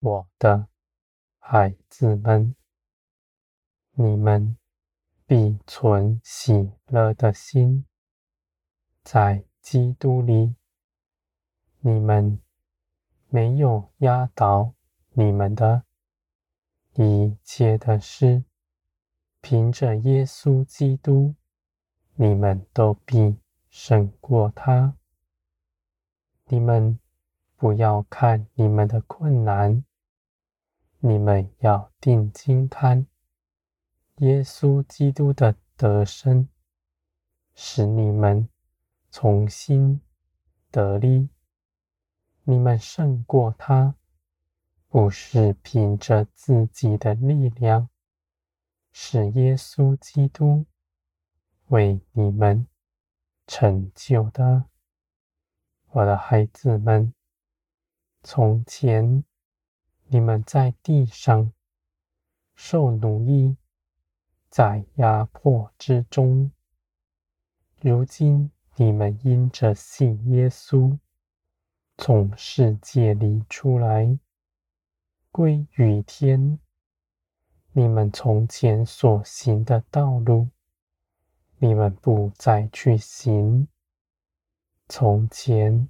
我的孩子们，你们必存喜乐的心，在基督里，你们没有压倒你们的一切的事，凭着耶稣基督，你们都必胜过他。你们不要看你们的困难，你们要定睛看耶稣基督的得胜，使你们重新得力。你们胜过他，不是凭着自己的力量。是耶稣基督为你们成就的，我的孩子们。从前你们在地上受奴役，在压迫之中；如今你们因着信耶稣，从世界里出来，归于天。你们从前所行的道路，你们不再去行。从前，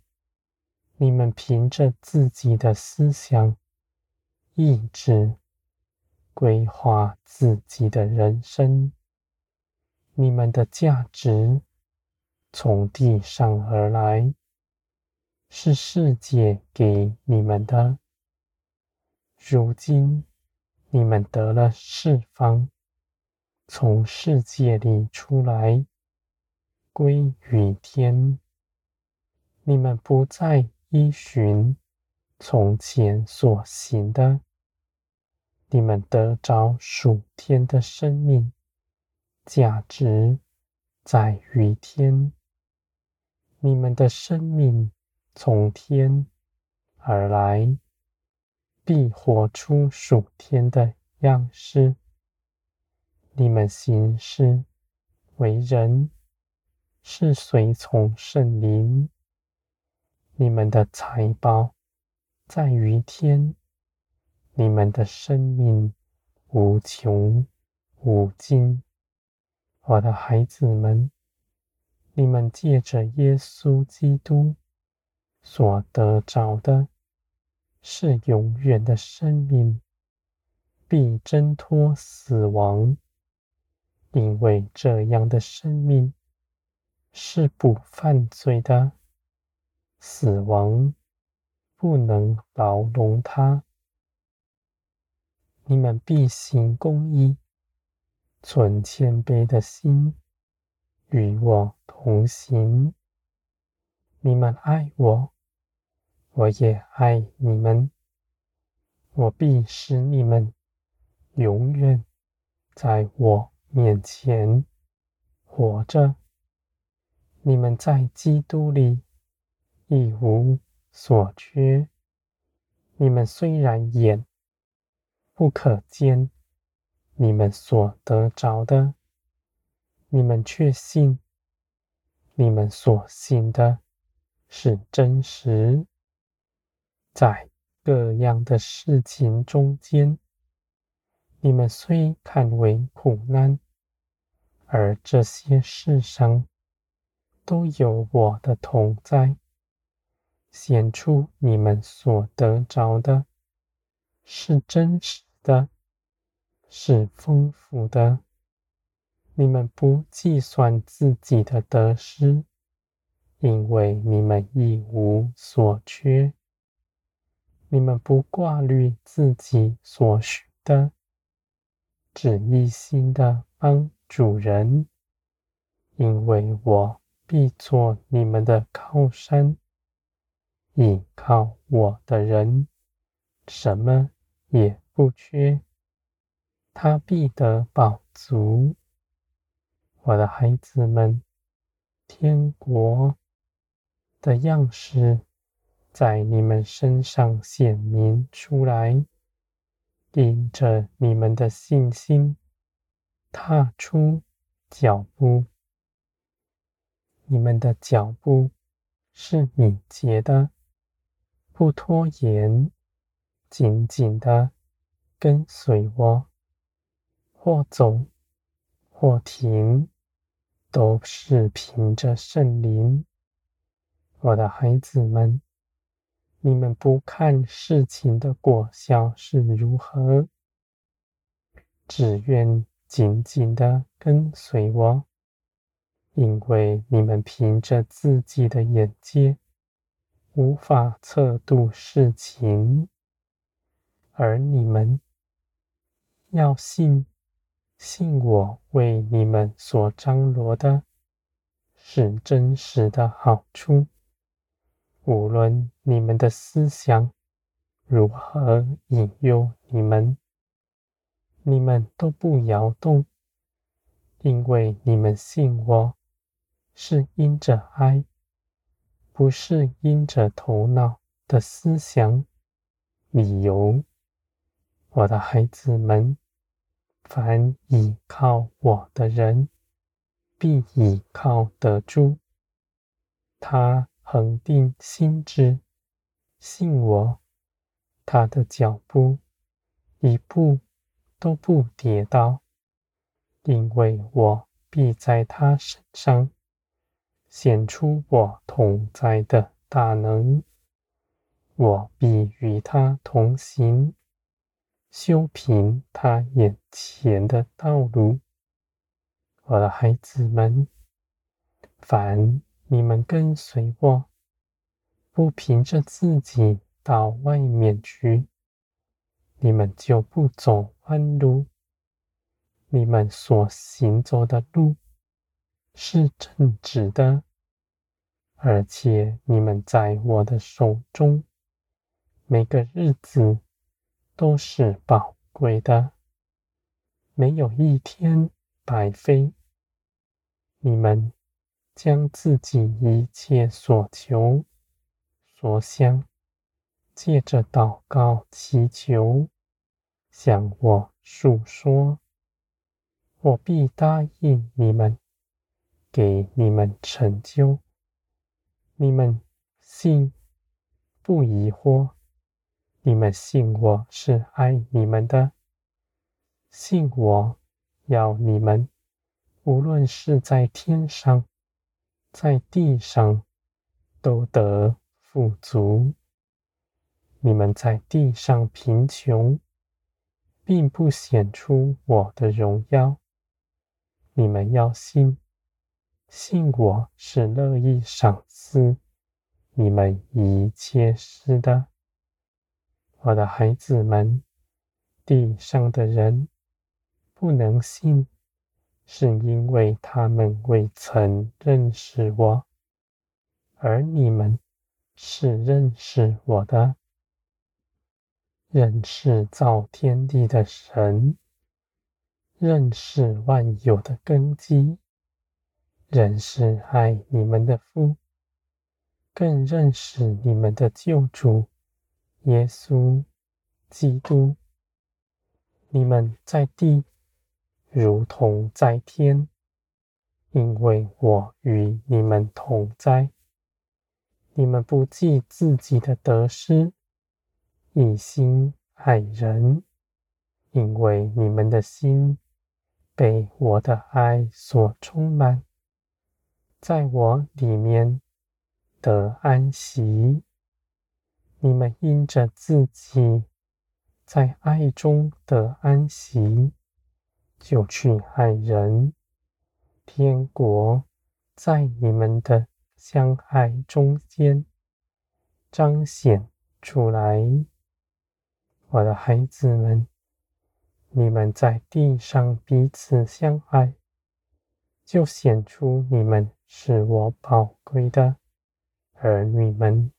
你们凭着自己的思想、意志，规划自己的人生。你们的价值从地上而来，是世界给你们的。如今，你们得了释放，从世界里出来，归于天。你们不再依循从前所行的，你们得着属天的生命，价值在于天。你们的生命从天而来。必活出属天的样式。你们行事为人是随从圣灵。你们的财宝在于天。你们的生命无穷无尽。我的孩子们，你们借着耶稣基督所得着的。是永远的生命，必挣脱死亡，因为这样的生命是不犯罪的，死亡不能牢笼他。你们必行公义，存谦卑的心，与我同行。你们爱我。我也爱你们，我必使你们永远在我面前活着。你们在基督里一无所缺。你们虽然眼不可见你们所得着的，你们确信你们所信的是真实。在各样的事情中间，你们虽看为苦难，而这些事上都有我的同在，显出你们所得着的是真实的，是丰富的。你们不计算自己的得失，因为你们一无所缺。你们不挂虑自己所需的，只一心的帮主人，因为我必做你们的靠山。倚靠我的人，什么也不缺，他必得饱足。我的孩子们，天国的样式。在你们身上显明出来，因着你们的信心，踏出脚步。你们的脚步是敏捷的，不拖延，紧紧的跟随我，或走或停，都是凭着圣灵。我的孩子们，你们不看事情的果效是如何，只愿紧紧的跟随我，因为你们凭着自己的眼界，无法测度事情，而你们要信，信我为你们所张罗的是真实的好处。无论你们的思想如何引诱你们，你们都不摇动，因为你们信我是因着爱，不是因着头脑的思想、理由。我的孩子们，凡倚靠我的人，必倚靠得住。他。恒定心志，信我，他的脚步一步都不跌倒，因为我必在他身上显出我同在的大能，我必与他同行，修平他眼前的道路。我的孩子们，凡你们跟随我，不凭着自己到外面去，你们就不走弯路。你们所行走的路是正直的，而且你们在我的手中，每个日子都是宝贵的，没有一天白费。你们。将自己一切所求、所想，借着祷告祈求，向我诉说，我必答应你们，给你们成就。你们信，不疑惑；你们信我是爱你们的，信我要你们，无论是在天上。在地上都得富足。你们在地上贫穷，并不显出我的荣耀。你们要信，信我是乐意赏赐你们一切事的。我的孩子们，地上的人不能信。是因为他们未曾认识我，而你们是认识我的，认识造天地的神，认识万有的根基，认识爱你们的父，更认识你们的救主耶稣基督。你们在地。如同在天，因为我与你们同在。你们不计自己的得失，一心爱人，因为你们的心被我的爱所充满，在我里面得安息。你们因着自己在爱中得安息。就去爱人，天国在你们的相爱中间彰显出来。我的孩子们，你们在地上彼此相爱，就显出你们是我宝贵的儿女们。